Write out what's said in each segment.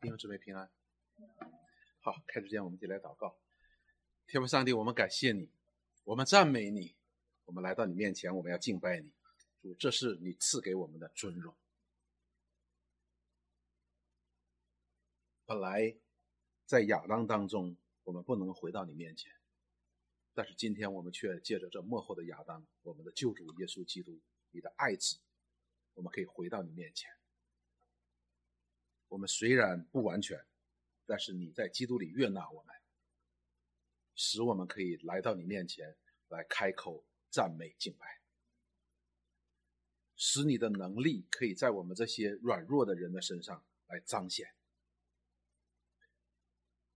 弟兄姊妹平安。好，开始前我们一起来祷告。天父上帝，我们感谢你，我们赞美你，我们来到你面前，我们要敬拜你。主，这是你赐给我们的尊荣。本来在亚当当中，我们不能回到你面前，但是今天我们却借着这幕后的亚当，我们的救主耶稣基督，你的爱子，我们可以回到你面前。我们虽然不完全，但是你在基督里悦纳我们，使我们可以来到你面前来开口赞美敬拜，使你的能力可以在我们这些软弱的人的身上来彰显。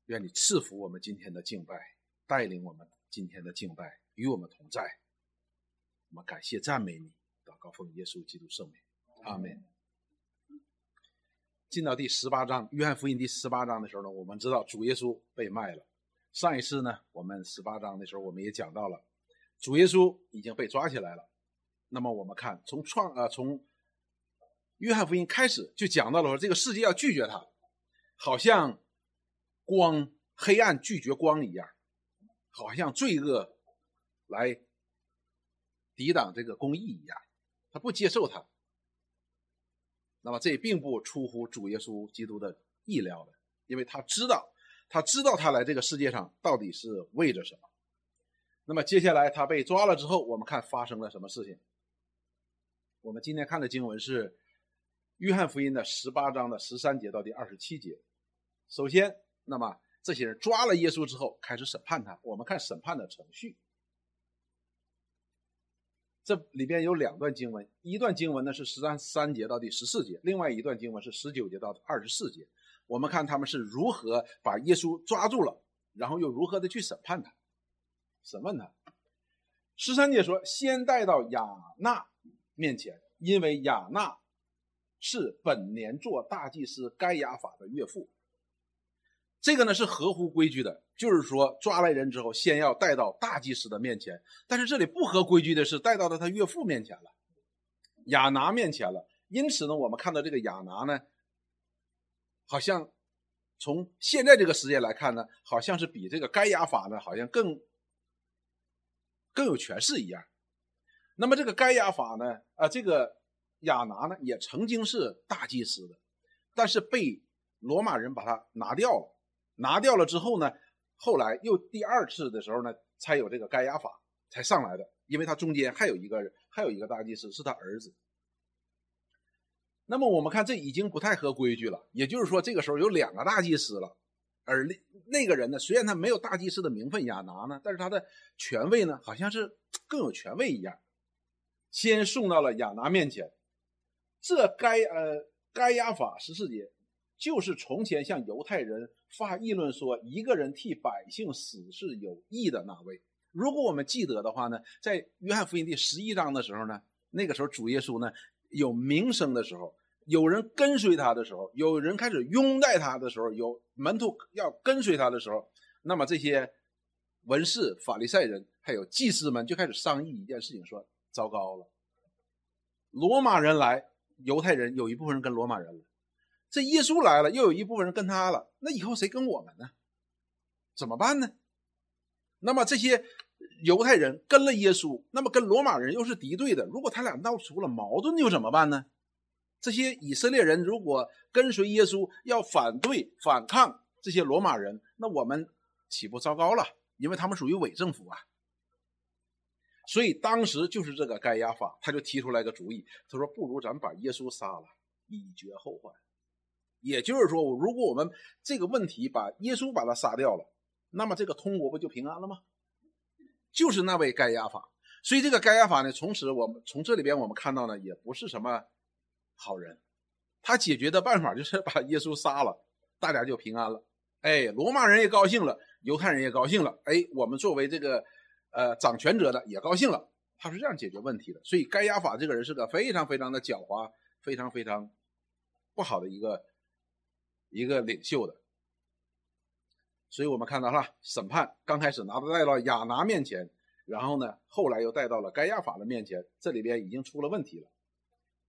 愿你赐福我们今天的敬拜，带领我们今天的敬拜，与我们同在。我们感谢赞美你，祷告奉耶稣基督圣名，阿门。进到第十八章，约翰福音第十八章的时候呢，我们知道主耶稣被卖了。上一次呢，我们十八章的时候，我们也讲到了主耶稣已经被抓起来了。那么我们看，从创呃从约翰福音开始就讲到了说，这个世界要拒绝他，好像光黑暗拒绝光一样，好像罪恶来抵挡这个公义一样，他不接受他。那么这也并不出乎主耶稣基督的意料的，因为他知道，他知道他来这个世界上到底是为着什么。那么接下来他被抓了之后，我们看发生了什么事情。我们今天看的经文是约翰福音的十八章的十三节到第二十七节。首先，那么这些人抓了耶稣之后，开始审判他。我们看审判的程序。这里边有两段经文，一段经文呢是十三三节到第十四节，另外一段经文是十九节到二十四节。我们看他们是如何把耶稣抓住了，然后又如何的去审判他、审问他。十三节说，先带到亚纳面前，因为亚纳是本年做大祭司该亚法的岳父。这个呢是合乎规矩的，就是说抓来人之后，先要带到大祭司的面前。但是这里不合规矩的是带到了他岳父面前了，亚拿面前了。因此呢，我们看到这个亚拿呢，好像从现在这个时间来看呢，好像是比这个该亚法呢，好像更更有权势一样。那么这个该亚法呢，啊，这个亚拿呢，也曾经是大祭司的，但是被罗马人把他拿掉了。拿掉了之后呢，后来又第二次的时候呢，才有这个该亚法才上来的，因为他中间还有一个还有一个大祭司是他儿子。那么我们看这已经不太合规矩了，也就是说这个时候有两个大祭司了，而那那个人呢，虽然他没有大祭司的名分亚拿呢，但是他的权位呢好像是更有权位一样，先送到了亚拿面前，这该呃该亚法十四节。就是从前向犹太人发议论说，一个人替百姓死是有益的那位。如果我们记得的话呢，在约翰福音第十一章的时候呢，那个时候主耶稣呢有名声的时候，有人跟随他的时候，有人开始拥戴他的时候，有门徒要跟随他的时候，那么这些文士、法利赛人还有祭司们就开始商议一件事情，说：糟糕了，罗马人来，犹太人有一部分人跟罗马人了。这耶稣来了，又有一部分人跟他了，那以后谁跟我们呢？怎么办呢？那么这些犹太人跟了耶稣，那么跟罗马人又是敌对的。如果他俩闹出了矛盾，又怎么办呢？这些以色列人如果跟随耶稣，要反对反抗这些罗马人，那我们岂不糟糕了？因为他们属于伪政府啊。所以当时就是这个盖亚法，他就提出来个主意，他说：“不如咱们把耶稣杀了，以绝后患。”也就是说，如果我们这个问题把耶稣把他杀掉了，那么这个通国不就平安了吗？就是那位盖亚法，所以这个盖亚法呢，从此我们从这里边我们看到呢，也不是什么好人。他解决的办法就是把耶稣杀了，大家就平安了。哎，罗马人也高兴了，犹太人也高兴了。哎，我们作为这个呃掌权者的也高兴了。他是这样解决问题的。所以盖亚法这个人是个非常非常的狡猾，非常非常不好的一个。一个领袖的，所以我们看到哈审判刚开始拿带到亚拿面前，然后呢，后来又带到了该亚法的面前，这里边已经出了问题了，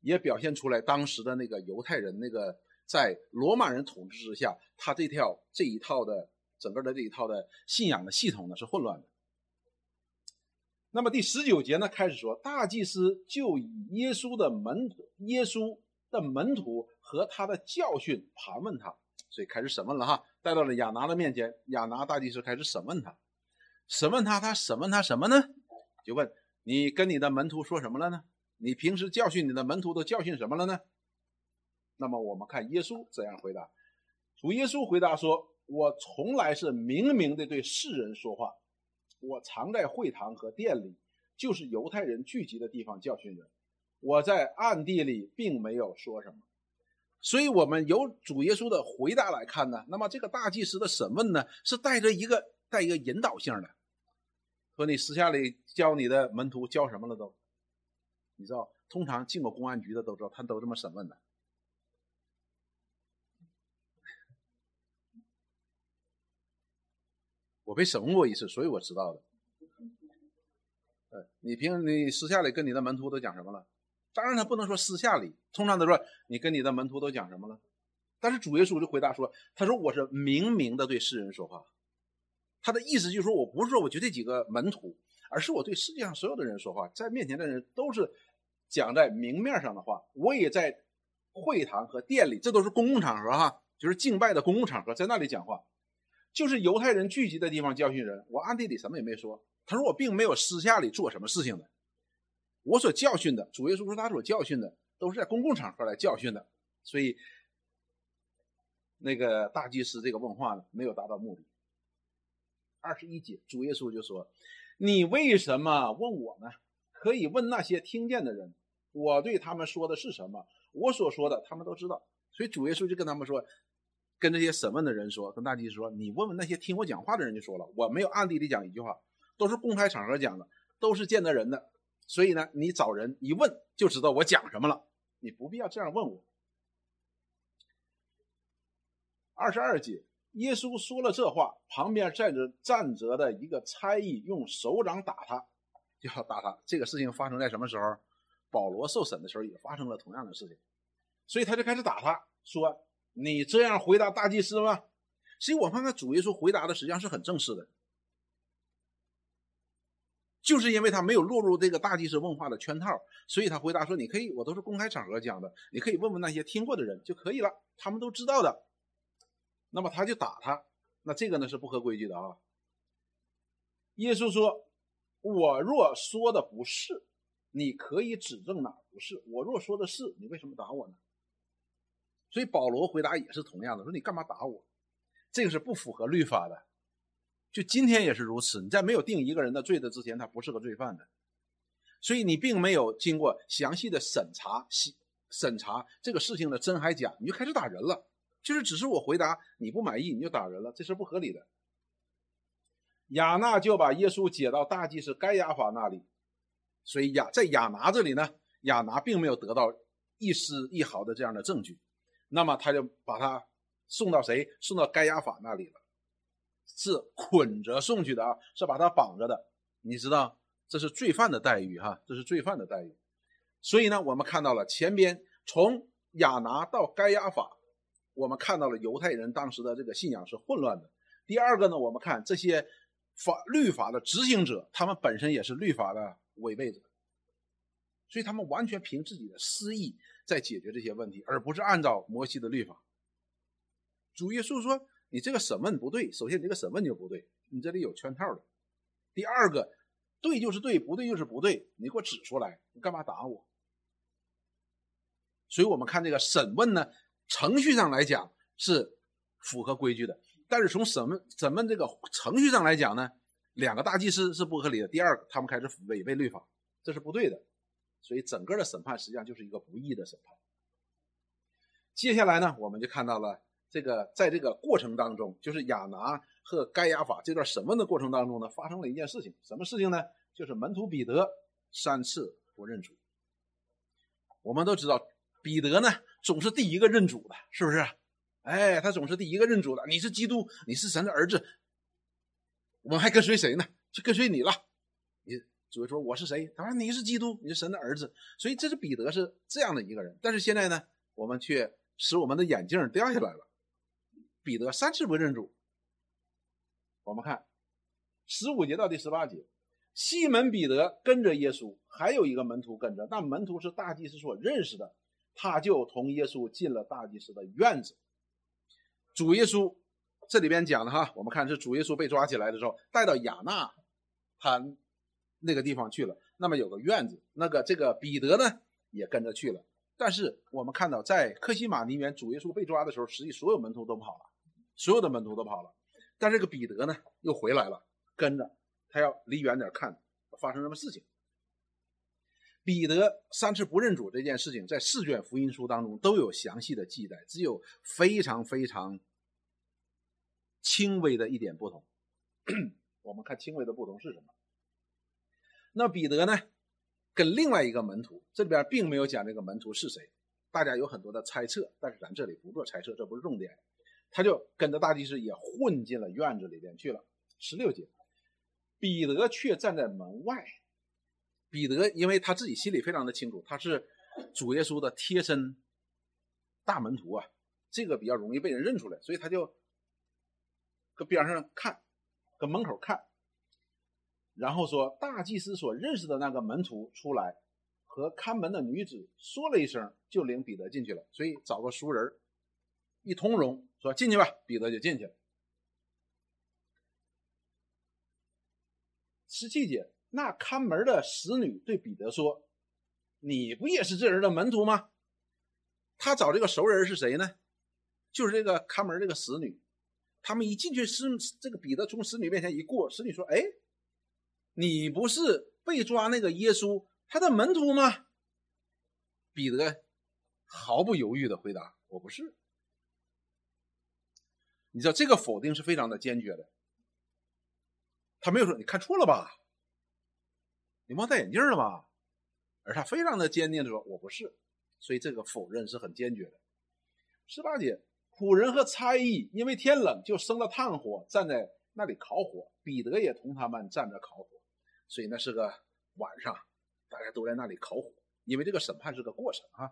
也表现出来当时的那个犹太人那个在罗马人统治之下，他这条这一套的整个的这一套的信仰的系统呢是混乱的。那么第十九节呢开始说，大祭司就以耶稣的门耶稣的门徒和他的教训盘问他，所以开始审问了哈，带到了亚拿的面前，亚拿大祭司开始审问他，审问他，他审问他什么呢？就问你跟你的门徒说什么了呢？你平时教训你的门徒都教训什么了呢？那么我们看耶稣怎样回答，主耶稣回答说：“我从来是明明的对世人说话。”我常在会堂和店里，就是犹太人聚集的地方教训人。我在暗地里并没有说什么，所以，我们由主耶稣的回答来看呢，那么这个大祭司的审问呢，是带着一个带一个引导性的，说你私下里教你的门徒教什么了都，你知道，通常进过公安局的都知道，他都这么审问的。我被审问过一次，所以我知道的。呃，你平你私下里跟你的门徒都讲什么了？当然他不能说私下里，通常都说你跟你的门徒都讲什么了。但是主耶稣就回答说：“他说我是明明的对世人说话。”他的意思就是说我不是说我就这几个门徒，而是我对世界上所有的人说话，在面前的人都是讲在明面上的话。我也在会堂和店里，这都是公共场合哈，就是敬拜的公共场合，在那里讲话。就是犹太人聚集的地方教训人，我暗地里什么也没说。他说我并没有私下里做什么事情的，我所教训的，主耶稣说他所教训的都是在公共场合来教训的，所以那个大祭司这个问话呢没有达到目的。二十一节，主耶稣就说：“你为什么问我呢？可以问那些听见的人，我对他们说的是什么？我所说的他们都知道。”所以主耶稣就跟他们说。跟这些审问的人说，跟大祭司说，你问问那些听我讲话的人就说了，我没有暗地里讲一句话，都是公开场合讲的，都是见得人的，所以呢，你找人一问就知道我讲什么了，你不必要这样问我。二十二节，耶稣说了这话，旁边站着站着的一个差役用手掌打他，就要打他。这个事情发生在什么时候？保罗受审的时候也发生了同样的事情，所以他就开始打他，说。你这样回答大祭司吗？所以我看看主耶稣回答的实际上是很正式的，就是因为他没有落入这个大祭司问话的圈套，所以他回答说：“你可以，我都是公开场合讲的，你可以问问那些听过的人就可以了，他们都知道的。”那么他就打他，那这个呢是不合规矩的啊。耶稣说：“我若说的不是，你可以指正哪不是；我若说的是，你为什么打我呢？”所以保罗回答也是同样的，说你干嘛打我？这个是不符合律法的。就今天也是如此，你在没有定一个人的罪的之前，他不是个罪犯的。所以你并没有经过详细的审查、审审查这个事情的真还假，你就开始打人了。就是只是我回答你不满意，你就打人了，这是不合理的。亚纳就把耶稣解到大祭司该亚法那里，所以亚在亚拿这里呢，亚拿并没有得到一丝一毫的这样的证据。那么他就把他送到谁？送到该亚法那里了，是捆着送去的啊，是把他绑着的。你知道这是罪犯的待遇哈，这是罪犯的待遇。所以呢，我们看到了前边从亚拿到该亚法，我们看到了犹太人当时的这个信仰是混乱的。第二个呢，我们看这些法律法的执行者，他们本身也是律法的违背者，所以他们完全凭自己的私意。在解决这些问题，而不是按照摩西的律法。主耶稣说：“你这个审问不对，首先你这个审问就不对，你这里有圈套的。第二个，对就是对，不对就是不对，你给我指出来，你干嘛打我？”所以，我们看这个审问呢，程序上来讲是符合规矩的，但是从审问审问这个程序上来讲呢，两个大祭司是不合理的。第二个，他们开始违背律法，这是不对的。所以整个的审判实际上就是一个不义的审判。接下来呢，我们就看到了这个在这个过程当中，就是亚拿和该亚法这段审问的过程当中呢，发生了一件事情。什么事情呢？就是门徒彼得三次不认主。我们都知道，彼得呢总是第一个认主的，是不是？哎，他总是第一个认主的。你是基督，你是神的儿子，我们还跟随谁呢？就跟随你了。你。主说我是谁？他说你是基督，你是神的儿子。所以这是彼得是这样的一个人。但是现在呢，我们却使我们的眼镜掉下来了。彼得三次不认主。我们看十五节到第十八节，西门彼得跟着耶稣，还有一个门徒跟着，那门徒是大祭司所认识的，他就同耶稣进了大祭司的院子。主耶稣这里边讲的哈，我们看是主耶稣被抓起来的时候，带到亚纳他那个地方去了。那么有个院子，那个这个彼得呢也跟着去了。但是我们看到，在克西马尼园，主耶稣被抓的时候，实际所有门徒都跑了，所有的门徒都跑了。但这个彼得呢又回来了，跟着他要离远点看发生什么事情。彼得三次不认主这件事情，在四卷福音书当中都有详细的记载，只有非常非常轻微的一点不同。我们看轻微的不同是什么？那彼得呢，跟另外一个门徒，这里边并没有讲这个门徒是谁，大家有很多的猜测，但是咱这里不做猜测，这不是重点。他就跟着大祭司也混进了院子里边去了。十六节，彼得却站在门外。彼得因为他自己心里非常的清楚，他是主耶稣的贴身大门徒啊，这个比较容易被人认出来，所以他就搁边上看，搁门口看。然后说，大祭司所认识的那个门徒出来，和看门的女子说了一声，就领彼得进去了。所以找个熟人一通融，说进去吧，彼得就进去了。十七节，那看门的使女对彼得说：“你不也是这人的门徒吗？”他找这个熟人是谁呢？就是这个看门这个使女。他们一进去，使这个彼得从使女面前一过，使女说：“哎。”你不是被抓那个耶稣他的门徒吗？彼得毫不犹豫的回答：“我不是。”你知道这个否定是非常的坚决的。他没有说你看错了吧？你忘戴眼镜了吧？而他非常的坚定的说：“我不是。”所以这个否认是很坚决的。十八节，仆人和差役因为天冷，就生了炭火，站在那里烤火。彼得也同他们站着烤火。所以那是个晚上，大家都在那里烤火，因为这个审判是个过程啊。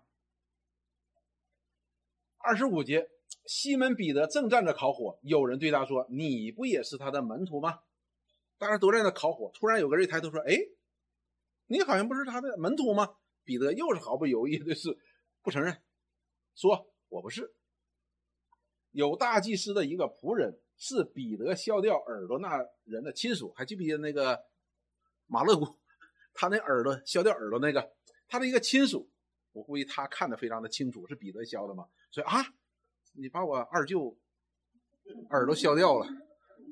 二十五节，西门彼得正站着烤火，有人对他说：“你不也是他的门徒吗？”大家都在那烤火，突然有个人抬头说：“哎，你好像不是他的门徒吗？”彼得又是毫不犹豫的是不承认，说：“我不是。”有大祭司的一个仆人是彼得削掉耳朵那人的亲属，还记不记得那个？马勒古，他那耳朵削掉耳朵那个，他的一个亲属，我估计他看得非常的清楚，是彼得削的嘛？所以啊，你把我二舅耳朵削掉了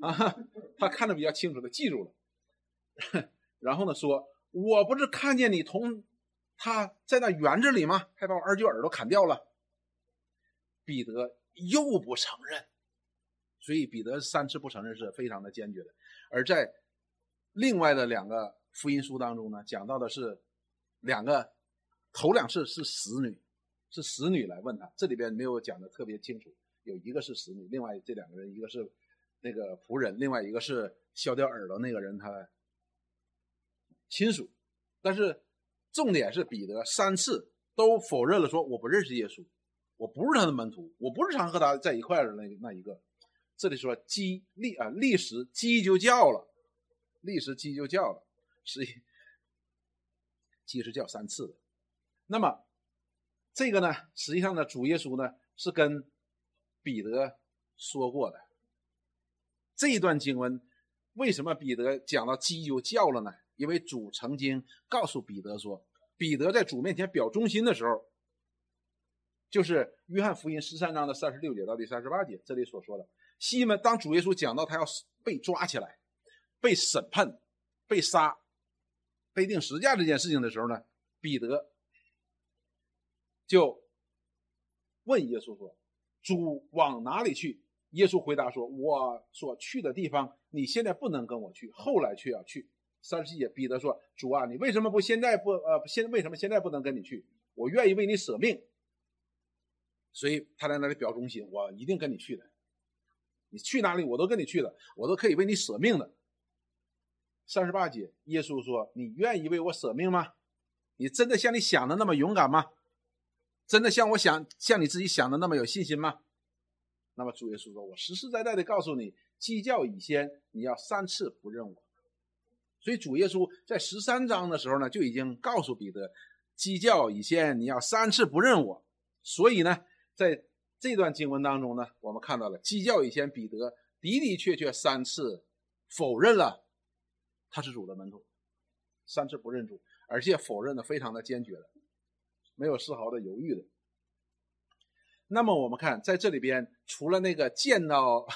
啊，他看得比较清楚的记住了。然后呢，说我不是看见你同他在那园子里吗？还把我二舅耳朵砍掉了。彼得又不承认，所以彼得三次不承认是非常的坚决的，而在。另外的两个福音书当中呢，讲到的是两个，头两次是使女，是使女来问他，这里边没有讲的特别清楚。有一个是使女，另外这两个人一个是那个仆人，另外一个是削掉耳朵那个人他亲属。但是重点是彼得三次都否认了，说我不认识耶稣，我不是他的门徒，我不是常和他在一块的那那一个。这里说鸡立啊立时鸡就叫了。立时鸡就叫了，是鸡是叫三次的。那么这个呢，实际上呢，主耶稣呢是跟彼得说过的。这一段经文为什么彼得讲到鸡就叫了呢？因为主曾经告诉彼得说，彼得在主面前表忠心的时候，就是约翰福音十三章的三十六节到第三十八节这里所说的。西门当主耶稣讲到他要被抓起来。被审判、被杀、被定十架这件事情的时候呢，彼得就问耶稣说：“主往哪里去？”耶稣回答说：“我所去的地方，你现在不能跟我去，后来却要去。”三十七节，彼得说：“主啊，你为什么不现在不呃现为什么现在不能跟你去？我愿意为你舍命。”所以他在那里表忠心，我一定跟你去的。你去哪里，我都跟你去的，我都可以为你舍命的。三十八节，耶稣说：“你愿意为我舍命吗？你真的像你想的那么勇敢吗？”真的像我想像你自己想的那么有信心吗？那么主耶稣说：“我实实在在的告诉你，鸡叫以先，你要三次不认我。”所以主耶稣在十三章的时候呢，就已经告诉彼得：“鸡叫以先，你要三次不认我。”所以呢，在这段经文当中呢，我们看到了鸡叫以先，彼得的的确确三次否认了他是主的门徒，三次不认主，而且否认的非常的坚决了。没有丝毫的犹豫的。那么我们看，在这里边，除了那个见到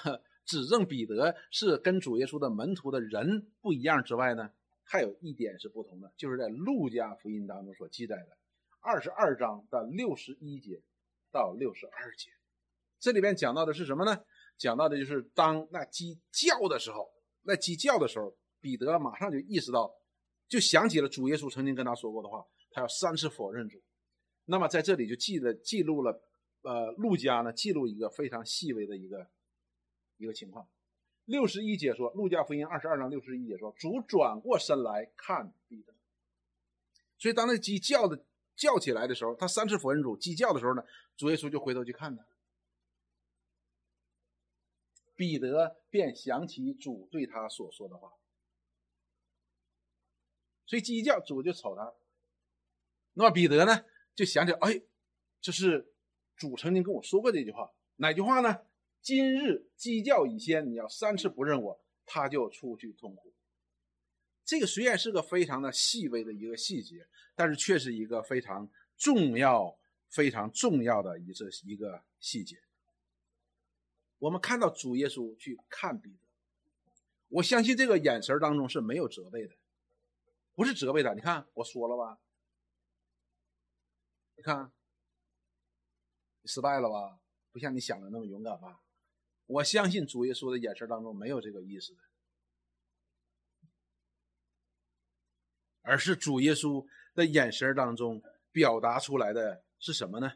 指证彼得是跟主耶稣的门徒的人不一样之外呢，还有一点是不同的，就是在路加福音当中所记载的二十二章的六十一节到六十二节，这里边讲到的是什么呢？讲到的就是当那鸡叫的时候，那鸡叫的时候，彼得马上就意识到，就想起了主耶稣曾经跟他说过的话，他要三次否认主。那么在这里就记了记录了，呃，陆家呢记录一个非常细微的一个一个情况。六十一节说，《路加福音》二十二章六十一节说，主转过身来看彼得。所以当那鸡叫的叫起来的时候，他三次否认主，鸡叫的时候呢，主耶稣就回头去看他，彼得便想起主对他所说的话。所以鸡一叫，主就瞅他。那么彼得呢？就想起，哎，这是主曾经跟我说过这句话，哪句话呢？今日鸡叫已先，你要三次不认我，他就出去痛苦。这个虽然是个非常的细微的一个细节，但是却是一个非常重要、非常重要的一个一个细节。我们看到主耶稣去看彼得，我相信这个眼神当中是没有责备的，不是责备的。你看我说了吧。你看，失败了吧？不像你想的那么勇敢吧？我相信主耶稣的眼神当中没有这个意思的，而是主耶稣的眼神当中表达出来的是什么呢？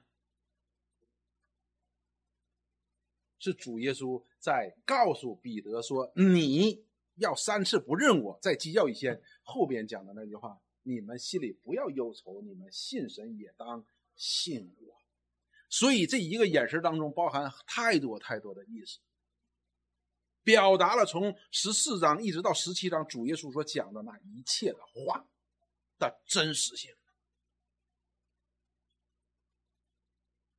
是主耶稣在告诉彼得说：“你要三次不认我。”在鸡叫以前后边讲的那句话：“你们心里不要忧愁，你们信神也当。”信我，所以这一个眼神当中包含太多太多的意思，表达了从十四章一直到十七章主耶稣所讲的那一切的话的真实性。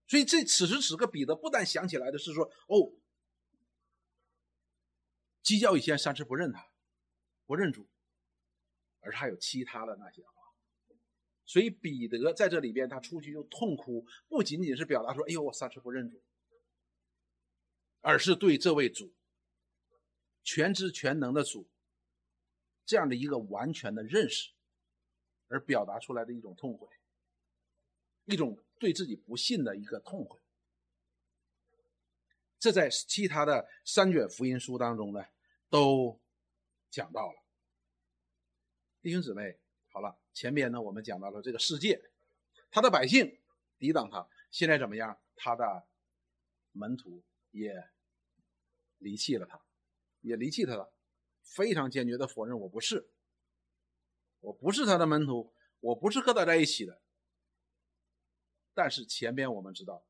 所以这此时此刻，彼得不但想起来的是说：“哦，鸡叫以前三次不认他，不认主，而还有其他的那些。”所以彼得在这里边，他出去就痛哭，不仅仅是表达说：“哎呦，我三次不认主。”而是对这位主全知全能的主这样的一个完全的认识，而表达出来的一种痛悔，一种对自己不信的一个痛悔。这在其他的三卷福音书当中呢，都讲到了。弟兄姊妹。好了，前边呢，我们讲到了这个世界，他的百姓抵挡他，现在怎么样？他的门徒也离弃了他，也离弃他了，非常坚决的否认我不是，我不是他的门徒，我不是和他在一起的。但是前边我们知道，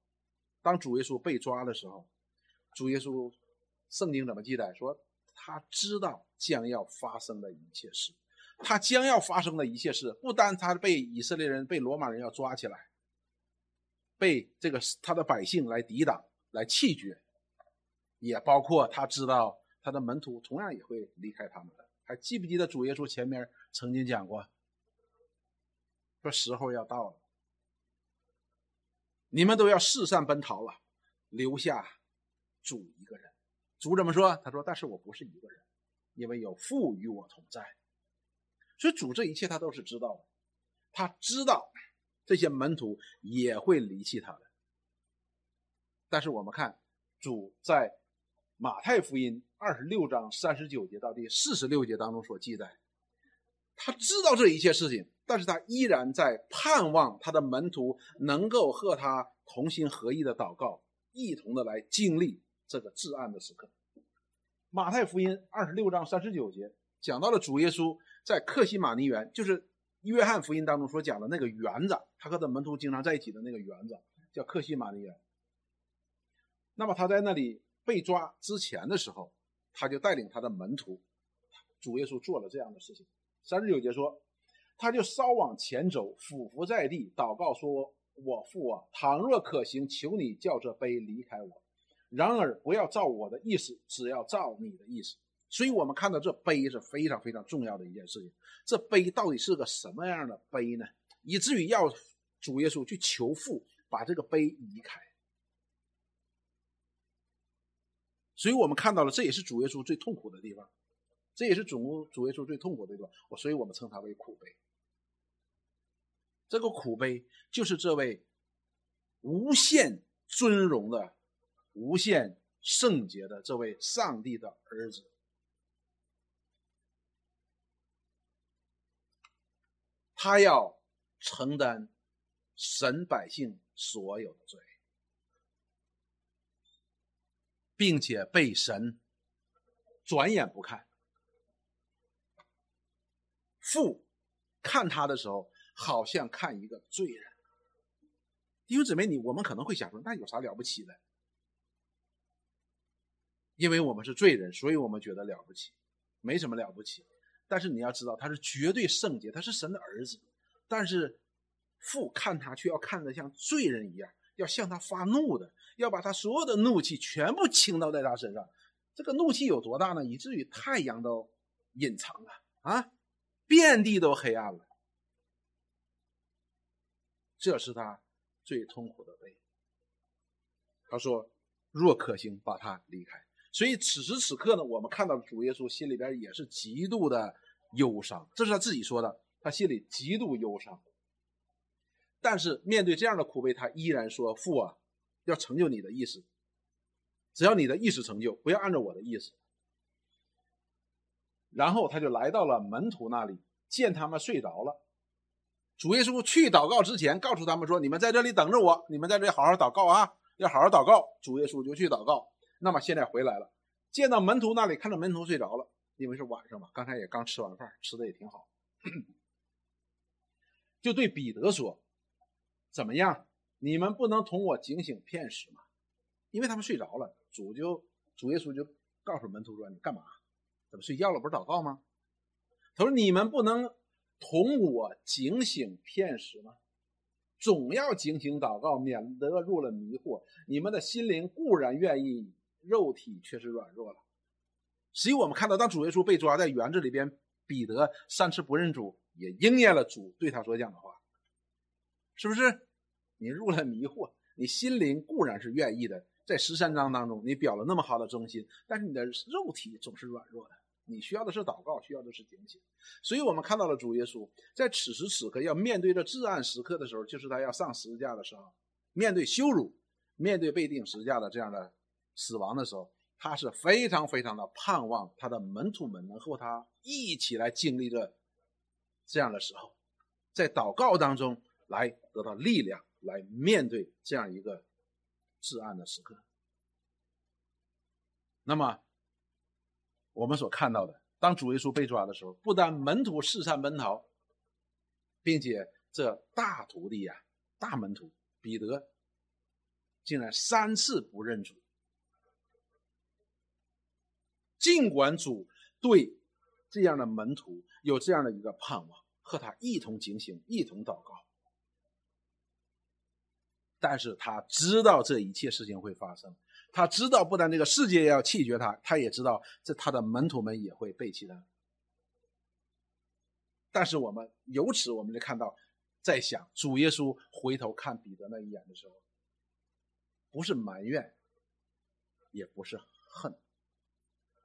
当主耶稣被抓的时候，主耶稣圣经怎么记载？说他知道将要发生的一切事。他将要发生的一切事，不单他被以色列人、被罗马人要抓起来，被这个他的百姓来抵挡、来弃绝，也包括他知道他的门徒同样也会离开他们的。还记不记得主耶稣前面曾经讲过，说时候要到了，你们都要四散奔逃了，留下主一个人。主怎么说？他说：“但是我不是一个人，因为有父与我同在。”所以主这一切他都是知道的，他知道这些门徒也会离弃他的。但是我们看主在马太福音二十六章三十九节到第四十六节当中所记载，他知道这一切事情，但是他依然在盼望他的门徒能够和他同心合意的祷告，一同的来经历这个至暗的时刻。马太福音二十六章三十九节讲到了主耶稣。在克西马尼园，就是约翰福音当中所讲的那个园子，他和他门徒经常在一起的那个园子。叫克西马尼园。那么他在那里被抓之前的时候，他就带领他的门徒，主耶稣做了这样的事情。三十九节说，他就稍往前走，俯伏在地，祷告说：“我父啊，倘若可行，求你叫这杯离开我。然而不要照我的意思，只要照你的意思。”所以，我们看到这杯是非常非常重要的一件事情。这杯到底是个什么样的杯呢？以至于要主耶稣去求父把这个杯移开。所以我们看到了，这也是主耶稣最痛苦的地方。这也是主主耶稣最痛苦的地方，我所以我们称它为苦悲。这个苦悲就是这位无限尊荣的、无限圣洁的这位上帝的儿子，他要承担神百姓所有的罪，并且被神转眼不看。父看他的时候，好像看一个罪人。弟兄姊妹，你我们可能会想说，那有啥了不起的？因为我们是罪人，所以我们觉得了不起，没什么了不起。但是你要知道，他是绝对圣洁，他是神的儿子。但是父看他，却要看得像罪人一样，要向他发怒的，要把他所有的怒气全部倾倒在他身上。这个怒气有多大呢？以至于太阳都隐藏了啊！遍地都黑暗了，这是他最痛苦的悲。他说：“若可行，把他离开。”所以此时此刻呢，我们看到主耶稣心里边也是极度的忧伤，这是他自己说的，他心里极度忧伤。但是面对这样的苦悲，他依然说：“父啊，要成就你的意思，只要你的意思成就，不要按照我的意思。”然后他就来到了门徒那里，见他们睡着了。主耶稣去祷告之前，告诉他们说：“你们在这里等着我，你们在这里好好祷告啊，要好好祷告。”主耶稣就去祷告。那么现在回来了，见到门徒那里，看到门徒睡着了，因为是晚上嘛，刚才也刚吃完饭，吃的也挺好，就对彼得说：“怎么样？你们不能同我警醒片时吗？”因为他们睡着了，主就主耶稣就告诉门徒说：“你干嘛？”怎么睡觉了？不是祷告吗？他说：“你们不能同我警醒片时吗？总要警醒祷告，免得入了迷惑。你们的心灵固然愿意，肉体却是软弱了。”所以，我们看到，当主耶稣被抓在园子里边，彼得三次不认主，也应验了主对他所讲的话，是不是？你入了迷惑，你心灵固然是愿意的。在十三章当中，你表了那么好的忠心，但是你的肉体总是软弱的。你需要的是祷告，需要的是警醒。所以，我们看到了主耶稣在此时此刻要面对着至暗时刻的时候，就是他要上十字架的时候，面对羞辱，面对被钉十字架的这样的死亡的时候，他是非常非常的盼望他的门徒们能和他一起来经历着这样的时候，在祷告当中来得到力量，来面对这样一个。至暗的时刻。那么，我们所看到的，当主耶稣被抓的时候，不但门徒四散奔逃，并且这大徒弟呀、大门徒彼得，竟然三次不认主。尽管主对这样的门徒有这样的一个盼望，和他一同警醒，一同祷告。但是他知道这一切事情会发生，他知道不但这个世界要弃绝他，他也知道这他的门徒们也会背弃他。但是我们由此我们就看到，在想主耶稣回头看彼得那一眼的时候，不是埋怨，也不是恨，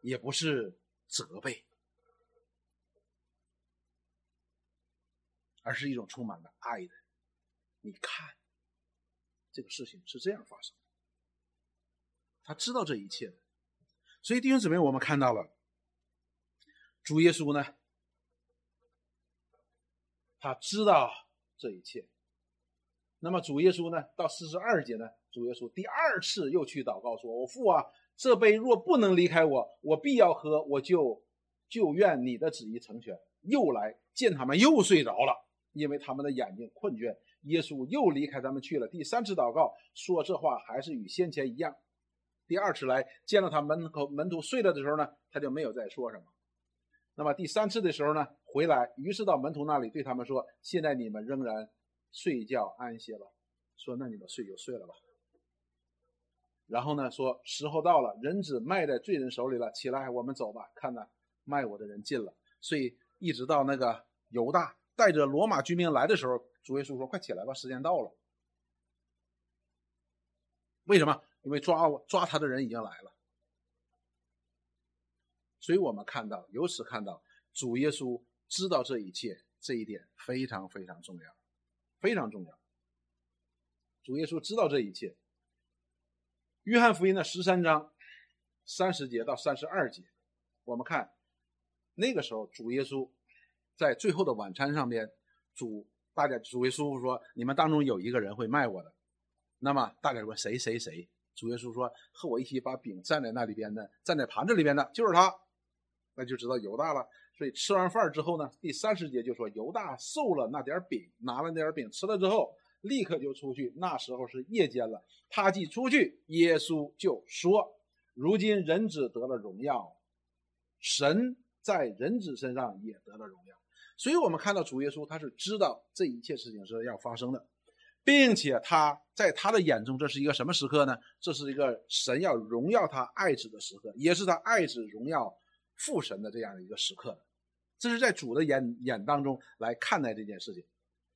也不是责备，而是一种充满了爱的。你看。这个事情是这样发生的，他知道这一切，所以弟兄姊妹，我们看到了主耶稣呢，他知道这一切。那么主耶稣呢，到四十二节呢，主耶稣第二次又去祷告说：“我父啊，这杯若不能离开我，我必要喝，我就就愿你的旨意成全。”又来见他们又睡着了，因为他们的眼睛困倦。耶稣又离开他们去了。第三次祷告说这话还是与先前一样。第二次来见到他门口门徒睡了的时候呢，他就没有再说什么。那么第三次的时候呢，回来，于是到门徒那里对他们说：“现在你们仍然睡觉安歇了。”说：“那你们睡就睡了吧。”然后呢，说：“时候到了，人子卖在罪人手里了，起来，我们走吧。看呐，卖我的人进了。”所以一直到那个犹大带着罗马军兵来的时候，主耶稣说：“快起来吧，时间到了。”为什么？因为抓我抓他的人已经来了，所以我们看到，由此看到主耶稣知道这一切，这一点非常非常重要，非常重要。主耶稣知道这一切。约翰福音的十三章三十节到三十二节，我们看那个时候主耶稣在最后的晚餐上边，主大家主耶稣说：“你们当中有一个人会卖我的。”那么大家说谁谁谁？主耶稣说：“和我一起把饼站在那里边的，站在盘子里边的，就是他。”那就知道犹大了。所以吃完饭之后呢，第三十节就说犹大受了那点饼，拿了那点饼吃了之后，立刻就出去。那时候是夜间了。他既出去，耶稣就说：“如今人子得了荣耀，神在人子身上也得了荣耀。”所以我们看到主耶稣他是知道这一切事情是要发生的。并且他在他的眼中，这是一个什么时刻呢？这是一个神要荣耀他爱子的时刻，也是他爱子荣耀父神的这样的一个时刻。这是在主的眼眼当中来看待这件事情。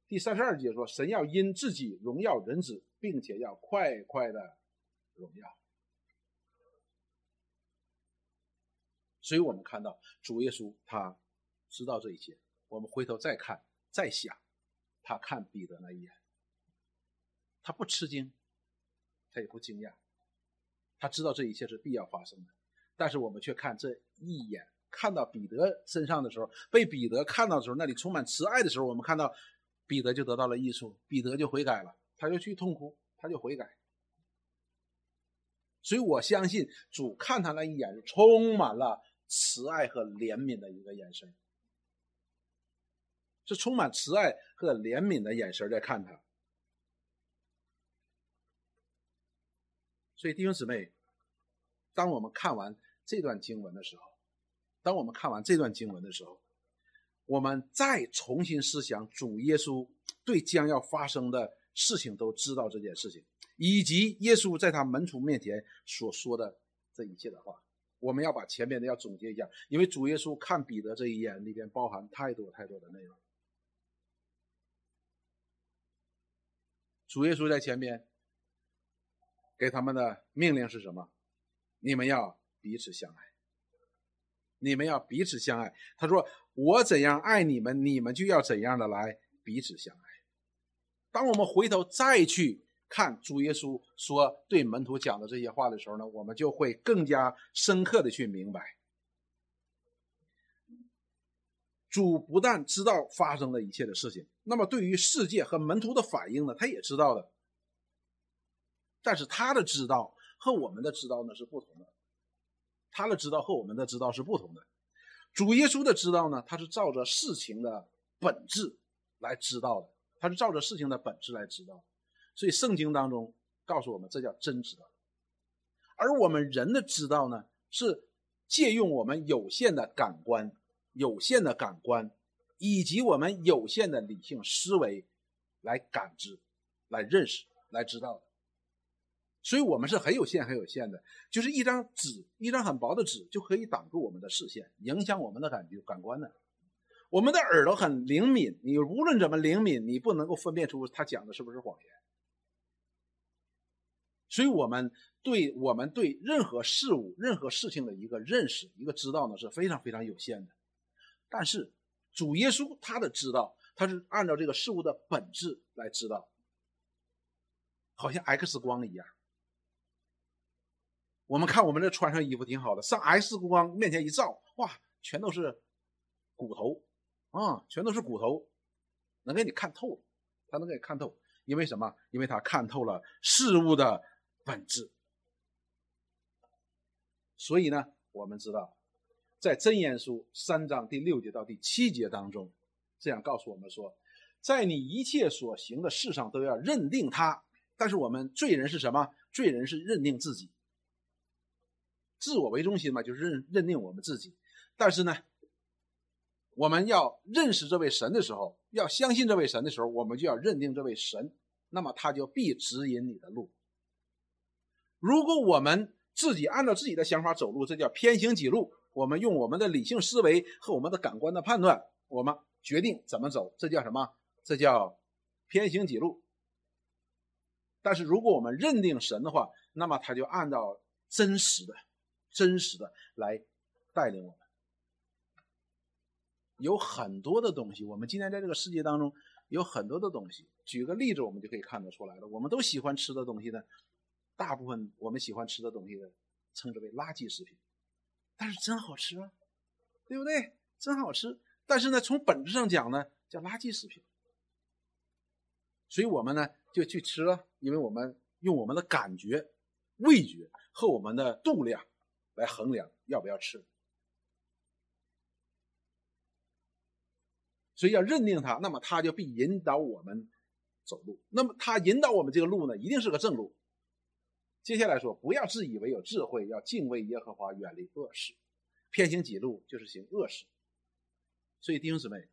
第三十二节说，神要因自己荣耀人子，并且要快快的荣耀。所以我们看到主耶稣他知道这一切。我们回头再看再想，他看彼得那一眼。他不吃惊，他也不惊讶，他知道这一切是必要发生的。但是我们却看这一眼，看到彼得身上的时候，被彼得看到的时候，那里充满慈爱的时候，我们看到彼得就得到了益处，彼得就悔改了，他就去痛哭，他就悔改。所以我相信主看他那一眼是充满了慈爱和怜悯的一个眼神，是充满慈爱和怜悯的眼神在看他。所以弟兄姊妹，当我们看完这段经文的时候，当我们看完这段经文的时候，我们再重新思想主耶稣对将要发生的事情都知道这件事情，以及耶稣在他门徒面前所说的这一切的话，我们要把前面的要总结一下，因为主耶稣看彼得这一眼里边包含太多太多的内容。主耶稣在前面。给他们的命令是什么？你们要彼此相爱。你们要彼此相爱。他说：“我怎样爱你们，你们就要怎样的来彼此相爱。”当我们回头再去看主耶稣说对门徒讲的这些话的时候呢，我们就会更加深刻的去明白，主不但知道发生的一切的事情，那么对于世界和门徒的反应呢，他也知道的。但是他的知道和我们的知道呢是不同的，他的知道和我们的知道是不同的。主耶稣的知道呢，他是照着事情的本质来知道的，他是照着事情的本质来知道。所以圣经当中告诉我们，这叫真知道。而我们人的知道呢，是借用我们有限的感官、有限的感官以及我们有限的理性思维来感知、来认识、来知道的。所以我们是很有限、很有限的，就是一张纸，一张很薄的纸就可以挡住我们的视线，影响我们的感觉、感官的。我们的耳朵很灵敏，你无论怎么灵敏，你不能够分辨出他讲的是不是谎言。所以，我们对我们对任何事物、任何事情的一个认识、一个知道呢，是非常非常有限的。但是，主耶稣他的知道，他是按照这个事物的本质来知道，好像 X 光一样。我们看，我们这穿上衣服挺好的，上 X 光面前一照，哇，全都是骨头，啊，全都是骨头，能给你看透，他能给你看透，因为什么？因为他看透了事物的本质。所以呢，我们知道，在真言书三章第六节到第七节当中，这样告诉我们说，在你一切所行的事上都要认定他。但是我们罪人是什么？罪人是认定自己，自我为中心嘛，就是认认定我们自己。但是呢，我们要认识这位神的时候，要相信这位神的时候，我们就要认定这位神，那么他就必指引你的路。如果我们自己按照自己的想法走路，这叫偏行己路。我们用我们的理性思维和我们的感官的判断，我们决定怎么走，这叫什么？这叫偏行己路。但是如果我们认定神的话，那么他就按照真实的、真实的来带领我们。有很多的东西，我们今天在这个世界当中有很多的东西。举个例子，我们就可以看得出来了。我们都喜欢吃的东西呢，大部分我们喜欢吃的东西呢，称之为垃圾食品。但是真好吃啊，对不对？真好吃。但是呢，从本质上讲呢，叫垃圾食品。所以我们呢就去吃了，因为我们用我们的感觉、味觉和我们的度量来衡量要不要吃。所以要认定它，那么它就必引导我们走路。那么它引导我们这个路呢，一定是个正路。接下来说，不要自以为有智慧，要敬畏耶和华，远离恶事。偏行己路就是行恶事。所以弟兄姊妹，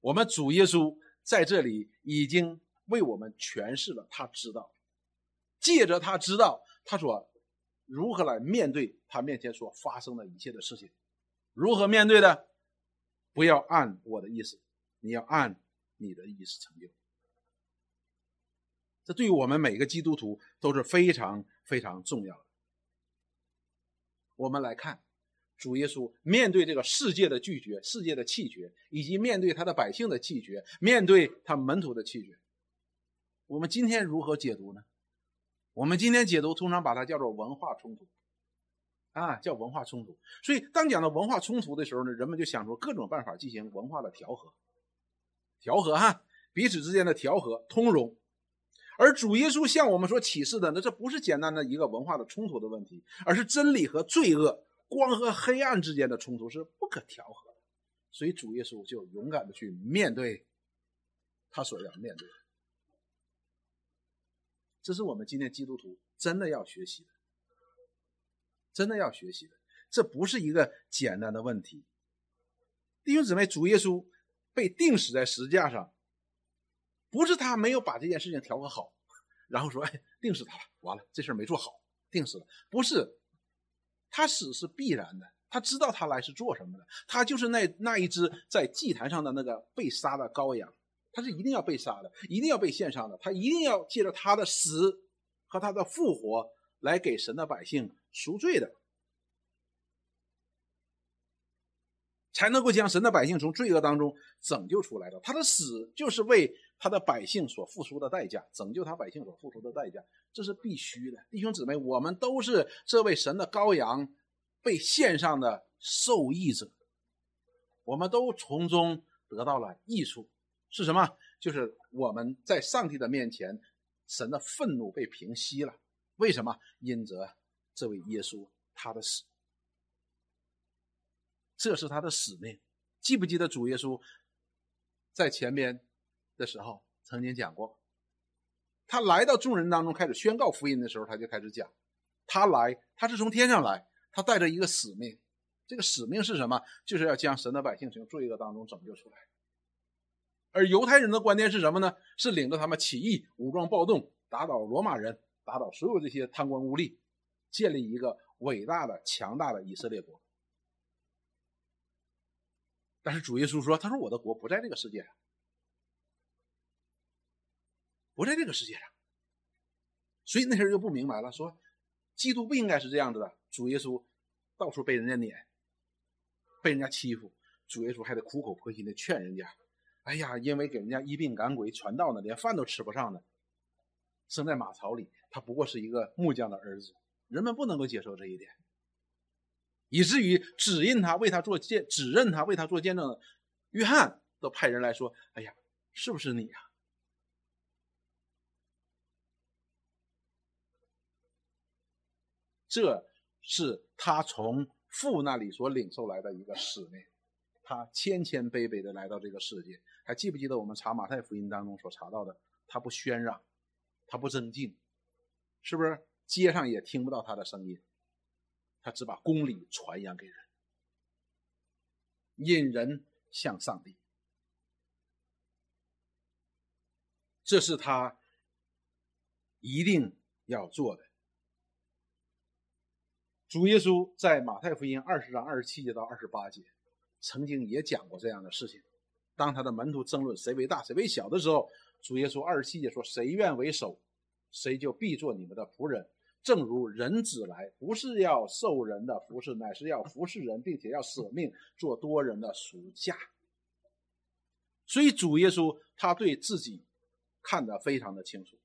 我们主耶稣在这里已经为我们诠释了，他知道，借着他知道，他说如何来面对他面前所发生的一切的事情，如何面对的，不要按我的意思，你要按你的意思成就。这对于我们每个基督徒都是非常非常重要的。我们来看，主耶稣面对这个世界的拒绝、世界的弃绝，以及面对他的百姓的弃绝、面对他门徒的弃绝，我们今天如何解读呢？我们今天解读通常把它叫做文化冲突，啊，叫文化冲突。所以当讲到文化冲突的时候呢，人们就想出各种办法进行文化的调和，调和哈，彼此之间的调和、通融。而主耶稣向我们所启示的，那这不是简单的一个文化的冲突的问题，而是真理和罪恶、光和黑暗之间的冲突是不可调和的。所以主耶稣就勇敢的去面对他所要面对的。这是我们今天基督徒真的要学习的，真的要学习的。这不是一个简单的问题。弟兄姊妹，主耶稣被钉死在石架上。不是他没有把这件事情调和好，然后说：“哎，钉死他了，完了，这事儿没做好，钉死了。”不是，他死是必然的。他知道他来是做什么的，他就是那那一只在祭坛上的那个被杀的羔羊，他是一定要被杀的，一定要被献上的，他一定要借着他的死和他的复活来给神的百姓赎罪的，才能够将神的百姓从罪恶当中拯救出来的。他的死就是为。他的百姓所付出的代价，拯救他百姓所付出的代价，这是必须的。弟兄姊妹，我们都是这位神的羔羊被献上的受益者，我们都从中得到了益处。是什么？就是我们在上帝的面前，神的愤怒被平息了。为什么？因着这位耶稣他的死，这是他的使命。记不记得主耶稣在前边？的时候曾经讲过，他来到众人当中开始宣告福音的时候，他就开始讲，他来，他是从天上来，他带着一个使命，这个使命是什么？就是要将神的百姓从罪恶当中拯救出来。而犹太人的观念是什么呢？是领着他们起义、武装暴动，打倒罗马人，打倒所有这些贪官污吏，建立一个伟大的、强大的以色列国。但是主耶稣说：“他说我的国不在这个世界上。”不在这个世界上，所以那些人就不明白了，说基督不应该是这样子的。主耶稣到处被人家撵，被人家欺负，主耶稣还得苦口婆心的劝人家：“哎呀，因为给人家医病赶鬼传道呢，连饭都吃不上呢，生在马槽里，他不过是一个木匠的儿子。”人们不能够接受这一点，以至于指认他为他做见，指认他为他做见证的约翰都派人来说：“哎呀，是不是你呀？”这是他从父那里所领受来的一个使命，他谦谦卑卑的来到这个世界。还记不记得我们查马太福音当中所查到的？他不喧嚷，他不争竞，是不是？街上也听不到他的声音，他只把公理传扬给人，引人向上帝。这是他一定要做的。主耶稣在马太福音二十章二十七节到二十八节，曾经也讲过这样的事情。当他的门徒争论谁为大谁为小的时候，主耶稣二十七节说：“谁愿为首，谁就必做你们的仆人。正如人子来，不是要受人的服侍，乃是要服侍人，并且要舍命做多人的属下。”所以主耶稣他对自己看得非常的清楚，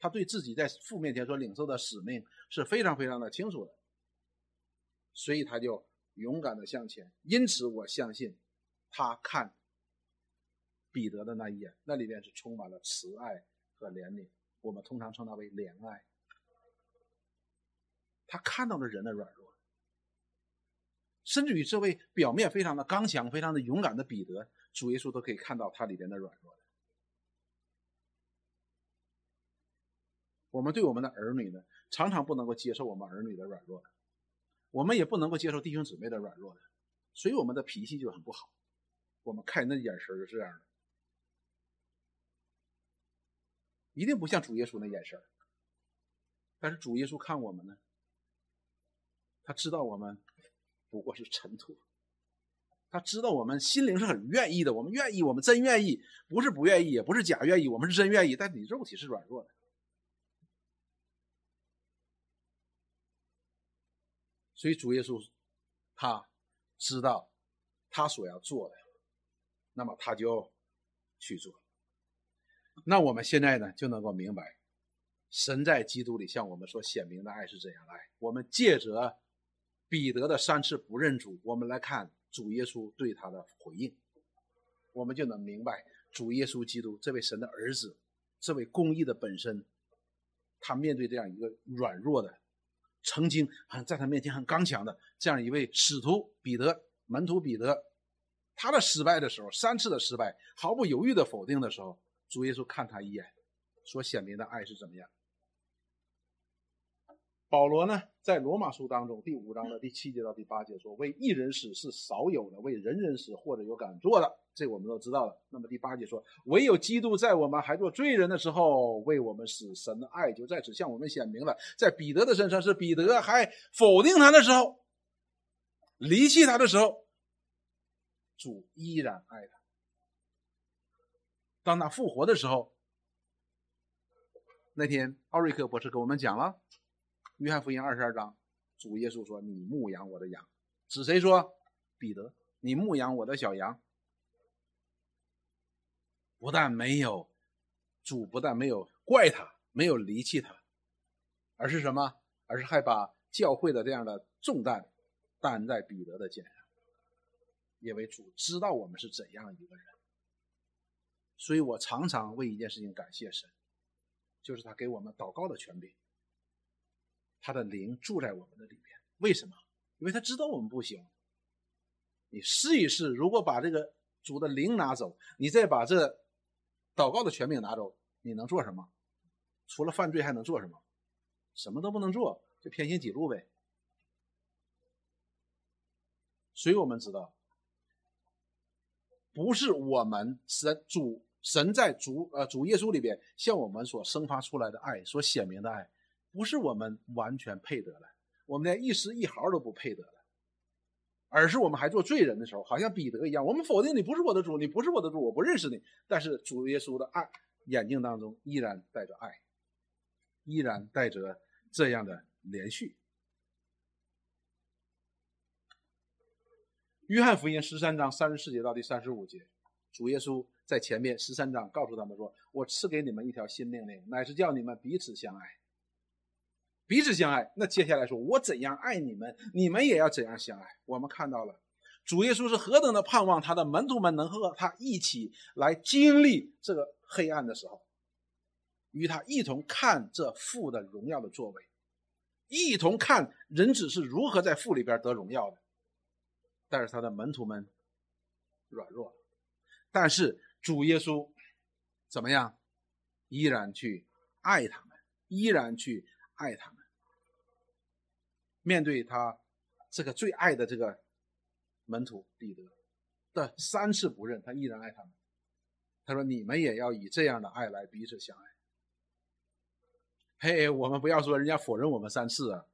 他对自己在父面前所领受的使命是非常非常的清楚的，所以他就勇敢的向前。因此我相信，他看。彼得的那一眼，那里面是充满了慈爱和怜悯，我们通常称它为怜爱。他看到了人的软弱，甚至于这位表面非常的刚强、非常的勇敢的彼得，主耶稣都可以看到他里边的软弱。我们对我们的儿女呢，常常不能够接受我们儿女的软弱，我们也不能够接受弟兄姊妹的软弱的，所以我们的脾气就很不好，我们看人的眼神是这样的。一定不像主耶稣那眼神但是主耶稣看我们呢，他知道我们不过是尘土，他知道我们心灵是很愿意的，我们愿意，我们真愿意，不是不愿意，也不是假愿意，我们是真愿意，但你肉体是软弱的，所以主耶稣他知道他所要做的，那么他就去做。那我们现在呢，就能够明白，神在基督里向我们所显明的爱是怎样爱。我们借着彼得的三次不认主，我们来看主耶稣对他的回应，我们就能明白主耶稣基督这位神的儿子，这位公义的本身，他面对这样一个软弱的，曾经很在他面前很刚强的这样一位使徒彼得门徒彼得，他的失败的时候，三次的失败，毫不犹豫的否定的时候。主耶稣看他一眼，所显明的爱是怎么样？保罗呢，在罗马书当中第五章的第七节到第八节说：“为一人死是少有的，为人人死或者有敢做的，这我们都知道了。”那么第八节说：“唯有基督在我们还做罪人的时候为我们死，神的爱就在此向我们显明了。”在彼得的身上是彼得还否定他的时候，离弃他的时候，主依然爱他。当他复活的时候，那天奥瑞克博士跟我们讲了《约翰福音》二十二章，主耶稣说：“你牧养我的羊。”指谁说？彼得，你牧养我的小羊。不但没有主，不但没有怪他，没有离弃他，而是什么？而是还把教会的这样的重担担在彼得的肩上，因为主知道我们是怎样一个人。所以我常常为一件事情感谢神，就是他给我们祷告的权柄，他的灵住在我们的里边。为什么？因为他知道我们不行。你试一试，如果把这个主的灵拿走，你再把这祷告的权柄拿走，你能做什么？除了犯罪还能做什么？什么都不能做，就偏行己路呗。所以我们知道，不是我们神主。神在主呃主耶稣里边向我们所生发出来的爱，所显明的爱，不是我们完全配得的，我们连一丝一毫都不配得的，而是我们还做罪人的时候，好像彼得一样，我们否定你不是我的主，你不是我的主，我不认识你。但是主耶稣的爱眼睛当中依然带着爱，依然带着这样的连续。约翰福音十三章三十四节到第三十五节，主耶稣。在前面十三章告诉他们说：“我赐给你们一条新命令，乃是叫你们彼此相爱。彼此相爱。那接下来说，我怎样爱你们，你们也要怎样相爱。我们看到了，主耶稣是何等的盼望他的门徒们能和他一起来经历这个黑暗的时候，与他一同看这父的荣耀的作为，一同看人子是如何在父里边得荣耀的。但是他的门徒们软弱了。但是主耶稣怎么样？依然去爱他们，依然去爱他们。面对他这个最爱的这个门徒彼得的三次不认，他依然爱他们。他说：“你们也要以这样的爱来彼此相爱。”嘿，我们不要说人家否认我们三次啊，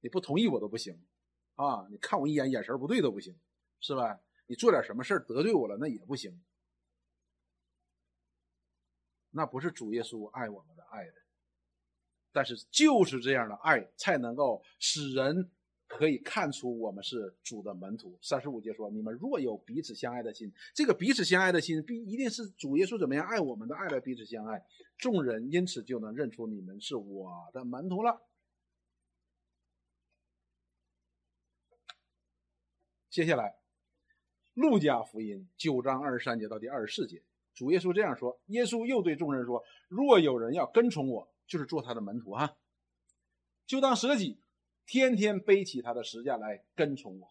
你不同意我都不行啊！你看我一眼，眼神不对都不行，是吧？你做点什么事得罪我了，那也不行。那不是主耶稣爱我们的爱的，但是就是这样的爱，才能够使人。可以看出我们是主的门徒。三十五节说：“你们若有彼此相爱的心，这个彼此相爱的心，必一定是主耶稣怎么样爱我们的爱来彼此相爱。众人因此就能认出你们是我的门徒了。”接下来，路加福音九章二十三节到第二十四节，主耶稣这样说：“耶稣又对众人说：若有人要跟从我，就是做他的门徒哈，就当舍己。”天天背起他的十架来跟从我。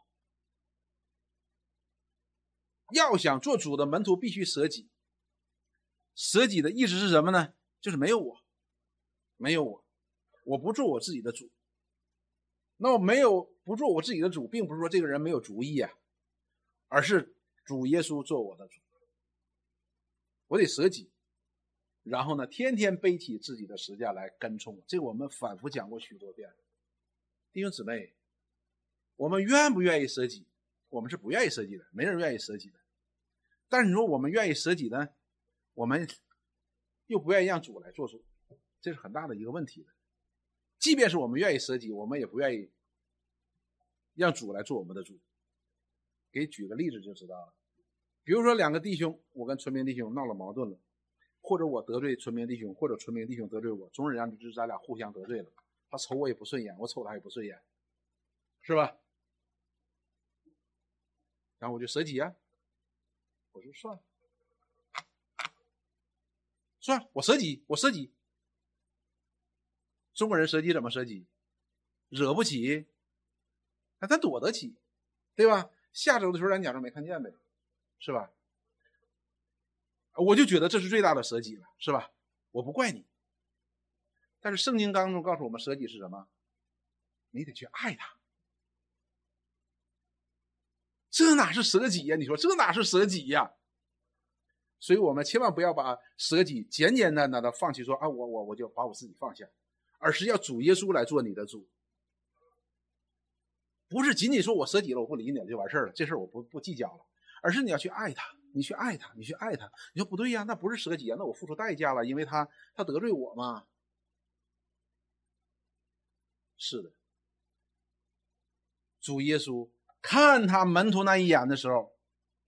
要想做主的门徒，必须舍己。舍己的意思是什么呢？就是没有我，没有我，我不做我自己的主。那我没有不做我自己的主，并不是说这个人没有主意啊，而是主耶稣做我的主。我得舍己，然后呢，天天背起自己的十架来跟从。这我们反复讲过许多遍。弟兄姊妹，我们愿不愿意舍己？我们是不愿意舍己的，没人愿意舍己的。但是你说我们愿意舍己呢？我们又不愿意让主来做主，这是很大的一个问题的。即便是我们愿意舍己，我们也不愿意让主来做我们的主。给举个例子就知道了。比如说两个弟兄，我跟村民弟兄闹了矛盾了，或者我得罪村民弟兄，或者村民弟兄得罪我，总而言之，咱俩互相得罪了。他瞅我也不顺眼，我瞅他也不顺眼，是吧？然后我就舍己啊，我说算，算，我舍己，我舍己。中国人舍己怎么舍己？惹不起，那咱躲得起，对吧？下周的时候咱假装没看见呗，是吧？我就觉得这是最大的舍己了，是吧？我不怪你。但是圣经当中告诉我们，舍己是什么？你得去爱他。这哪是舍己呀？你说这哪是舍己呀？所以我们千万不要把舍己简简单单的放弃，说啊，我我我就把我自己放下，而是要主耶稣来做你的主。不是仅仅说我舍己了，我不理你了就完事儿了，这事儿我不不计较了，而是你要去爱他，你去爱他，你去爱他。你说不对呀，那不是舍己啊，那我付出代价了，因为他他得罪我嘛。是的，主耶稣看他门徒那一眼的时候，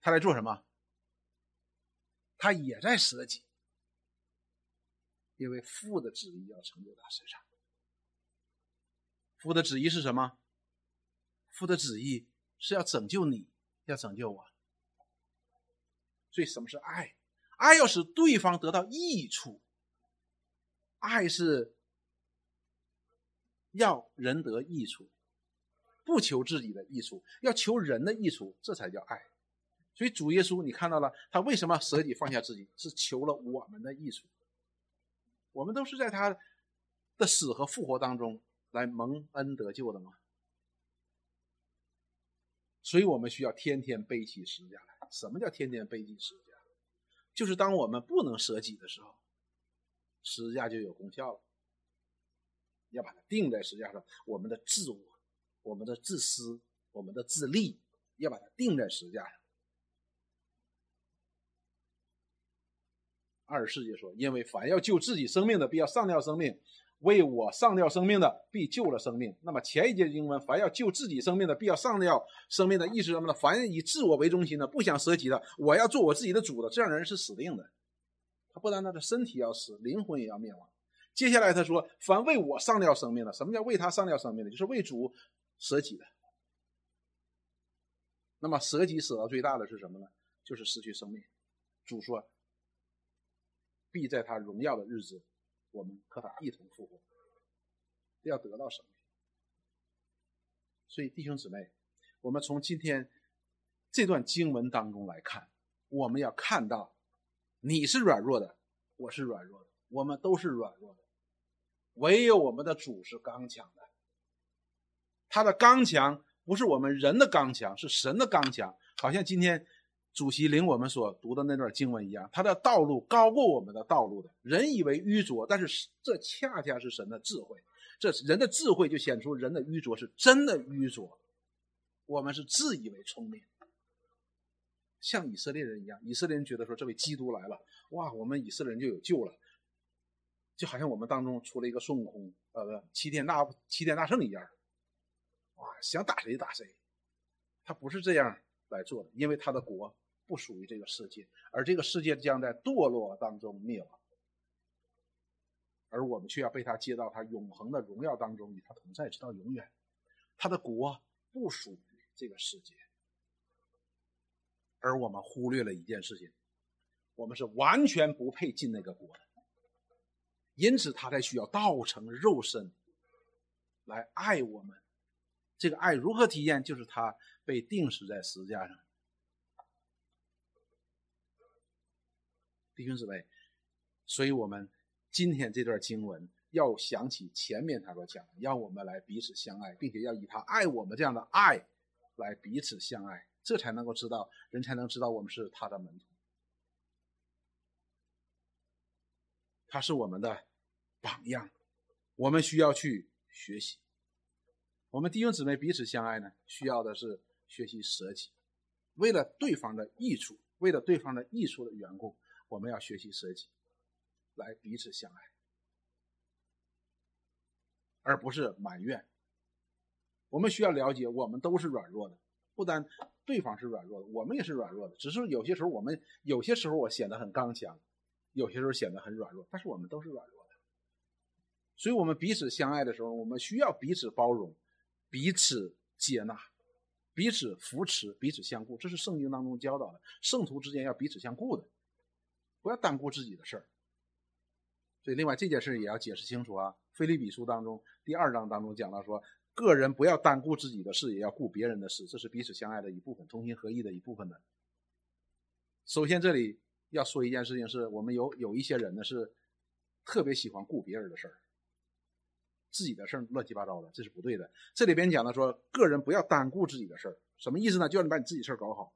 他在做什么？他也在舍己，因为父的旨意要成就他身上。父的旨意是什么？父的旨意是要拯救你，要拯救我。所以，什么是爱？爱要使对方得到益处。爱是。要人得益处，不求自己的益处，要求人的益处，这才叫爱。所以主耶稣，你看到了他为什么舍己放下自己，是求了我们的益处。我们都是在他的死和复活当中来蒙恩得救的吗？所以我们需要天天背起十字架来。什么叫天天背起十字架？就是当我们不能舍己的时候，十字架就有功效了。要把它定在十字架上，我们的自我、我们的自私、我们的自利，要把它定在十字架上。二十四节说：“因为凡要救自己生命的，必要上吊生命；为我上吊生命的，必救了生命。”那么前一节经文：“凡要救自己生命的，必要上吊生命的意思什么呢？凡以自我为中心的，不想舍己的，我要做我自己的主的，这样的人是死定的。他不但他的身体要死，灵魂也要灭亡。”接下来他说：“凡为我上吊生命的，什么叫为他上吊生命的？就是为主舍己的。那么舍己舍到最大的是什么呢？就是失去生命。主说，必在他荣耀的日子，我们和他一同复活，要得到生命。所以弟兄姊妹，我们从今天这段经文当中来看，我们要看到，你是软弱的，我是软弱的，我们都是软弱的，唯有我们的主是刚强的。他的刚强不是我们人的刚强，是神的刚强。好像今天主席领我们所读的那段经文一样，他的道路高过我们的道路的。人以为愚拙，但是这恰恰是神的智慧。这人的智慧就显出人的愚拙是真的愚拙。我们是自以为聪明，像以色列人一样。以色列人觉得说，这位基督来了，哇，我们以色列人就有救了，就好像我们当中出了一个孙悟空，呃，齐天大齐天大圣一样，哇，想打谁打谁。他不是这样来做的，因为他的国不属于这个世界，而这个世界将在堕落当中灭亡，而我们却要被他接到他永恒的荣耀当中，与他同在，直到永远。他的国不属于。这个世界，而我们忽略了一件事情：我们是完全不配进那个国的。因此，他才需要道成肉身来爱我们。这个爱如何体验？就是他被钉死在十字架上。弟兄姊妹，所以我们今天这段经文要想起前面他所讲，让我们来彼此相爱，并且要以他爱我们这样的爱。来彼此相爱，这才能够知道，人才能知道我们是他的门徒，他是我们的榜样，我们需要去学习。我们弟兄姊妹彼此相爱呢，需要的是学习舍己，为了对方的益处，为了对方的益处的缘故，我们要学习舍己，来彼此相爱，而不是埋怨。我们需要了解，我们都是软弱的，不单对方是软弱的，我们也是软弱的。只是有些时候，我们有些时候我显得很刚强，有些时候显得很软弱，但是我们都是软弱的。所以，我们彼此相爱的时候，我们需要彼此包容、彼此接纳、彼此扶持、彼此相顾。这是圣经当中教导的，圣徒之间要彼此相顾的，不要单顾自己的事儿。所以，另外这件事也要解释清楚啊。菲利比书当中第二章当中讲到说。个人不要单顾自己的事，也要顾别人的事，这是彼此相爱的一部分，同心合意的一部分的。首先，这里要说一件事情，是我们有有一些人呢是特别喜欢顾别人的事儿，自己的事儿乱七八糟的，这是不对的。这里边讲的说，个人不要单顾自己的事儿，什么意思呢？就是你把你自己事儿搞好，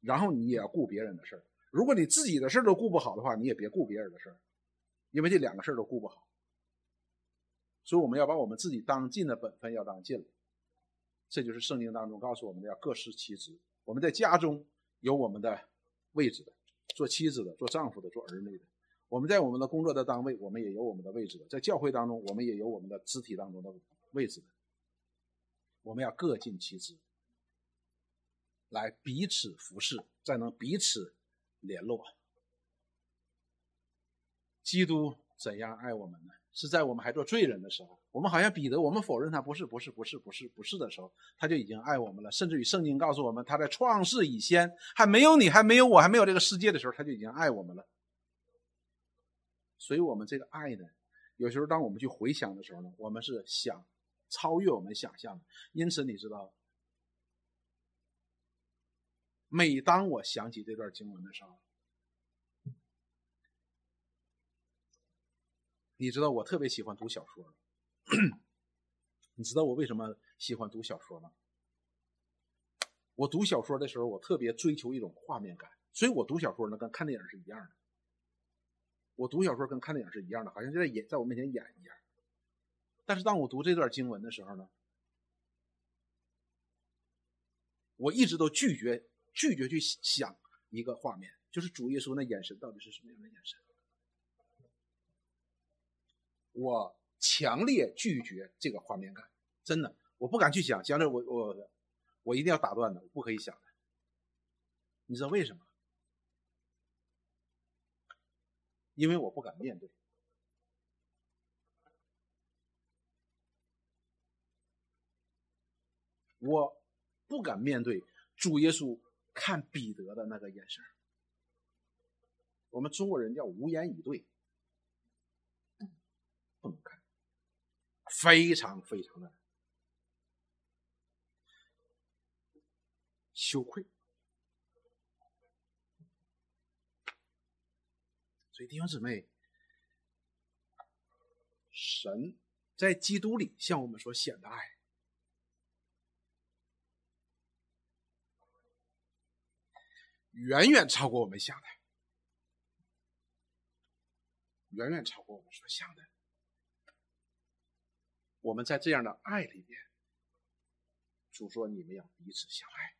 然后你也要顾别人的事儿。如果你自己的事儿都顾不好的话，你也别顾别人的事儿，因为这两个事儿都顾不好。所以我们要把我们自己当尽的本分要当尽了，这就是圣经当中告诉我们的要各司其职。我们在家中有我们的位置的，做妻子的、做丈夫的、做儿女的；我们在我们的工作的单位，我们也有我们的位置的；在教会当中，我们也有我们的肢体当中的位置的。我们要各尽其职，来彼此服侍，再能彼此联络。基督怎样爱我们呢？是在我们还做罪人的时候，我们好像彼得，我们否认他不是不是不是不是不是的时候，他就已经爱我们了。甚至于圣经告诉我们，他在创世以前还没有你，还没有我，还没有这个世界的时候，他就已经爱我们了。所以，我们这个爱呢，有时候当我们去回想的时候呢，我们是想超越我们想象的。因此，你知道，每当我想起这段经文的时候。你知道我特别喜欢读小说，你知道我为什么喜欢读小说吗？我读小说的时候，我特别追求一种画面感，所以我读小说呢，跟看电影是一样的。我读小说跟看电影是一样的，好像就在演，在我面前演一样。但是当我读这段经文的时候呢，我一直都拒绝拒绝去想一个画面，就是主耶稣那眼神到底是什么样的眼神。我强烈拒绝这个画面感，真的，我不敢去想。想着我我我一定要打断的，不可以想的。你知道为什么？因为我不敢面对，我不敢面对主耶稣看彼得的那个眼神。我们中国人叫无言以对。不能看，非常非常的。羞愧。所以弟兄姊妹，神在基督里向我们所显的爱，远远超过我们想的，远远超过我们所想的。我们在这样的爱里边，主说你们要彼此相爱。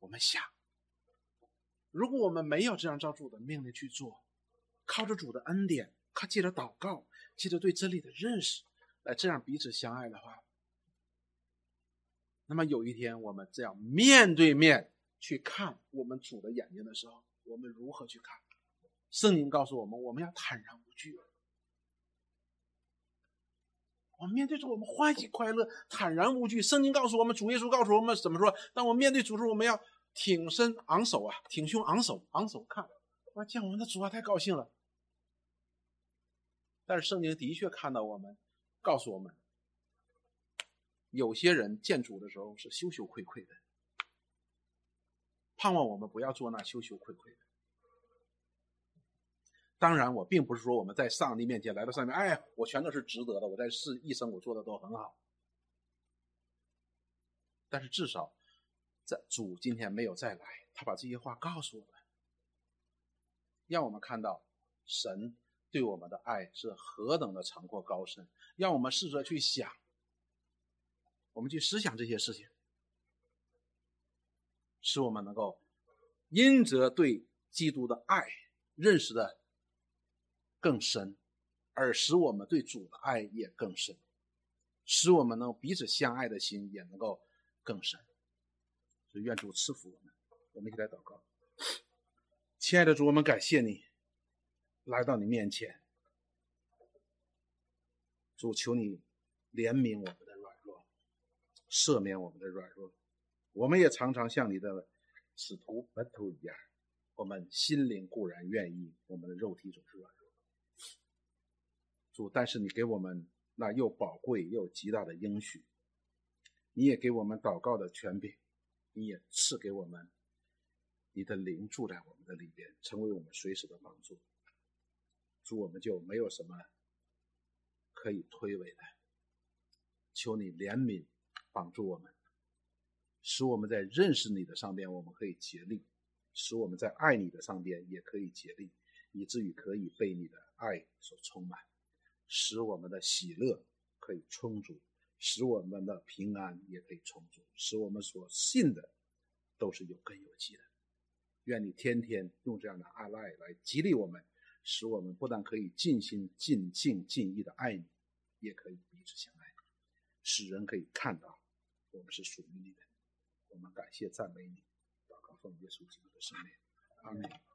我们想，如果我们没有这样照主的命令去做，靠着主的恩典，靠借着祷告，借着对真理的认识，来这样彼此相爱的话，那么有一天我们这样面对面去看我们主的眼睛的时候，我们如何去看？圣经告诉我们，我们要坦然无惧。我们面对着，我们欢喜快乐，坦然无惧。圣经告诉我们，主耶稣告诉我们怎么说？当我面对主时，我们要。挺身昂首啊，挺胸昂首，昂首看，我见我们的主啊，太高兴了。但是圣经的确看到我们，告诉我们，有些人见主的时候是羞羞愧愧的。盼望我们不要做那羞羞愧愧的。当然，我并不是说我们在上帝面前来到上面，哎，我全都是值得的，我在世一生我做的都很好。但是至少。在主今天没有再来，他把这些话告诉我们，让我们看到神对我们的爱是何等的长阔高深，让我们试着去想，我们去思想这些事情，使我们能够因着对基督的爱认识的更深，而使我们对主的爱也更深，使我们能彼此相爱的心也能够更深。所以愿主赐福我们，我们一起来祷告。亲爱的主，我们感谢你来到你面前。主，求你怜悯我们，赦免我们的软弱。我们也常常像你的使徒门徒一样，我们心灵固然愿意，我们的肉体总是软弱。主，但是你给我们那又宝贵又极大的应许，你也给我们祷告的权柄。你也赐给我们你的灵住在我们的里边，成为我们随时的帮助。主，我们就没有什么可以推诿的。求你怜悯，帮助我们，使我们在认识你的上边，我们可以竭力；使我们在爱你的上边也可以竭力，以至于可以被你的爱所充满，使我们的喜乐可以充足。使我们的平安也可以充足，使我们所信的都是有根有基的。愿你天天用这样的爱来激励我们，使我们不但可以尽心尽性尽意的爱你，也可以彼此相爱，使人可以看到我们是属于你的。我们感谢赞美你，祷告奉耶稣基督的圣名，阿门。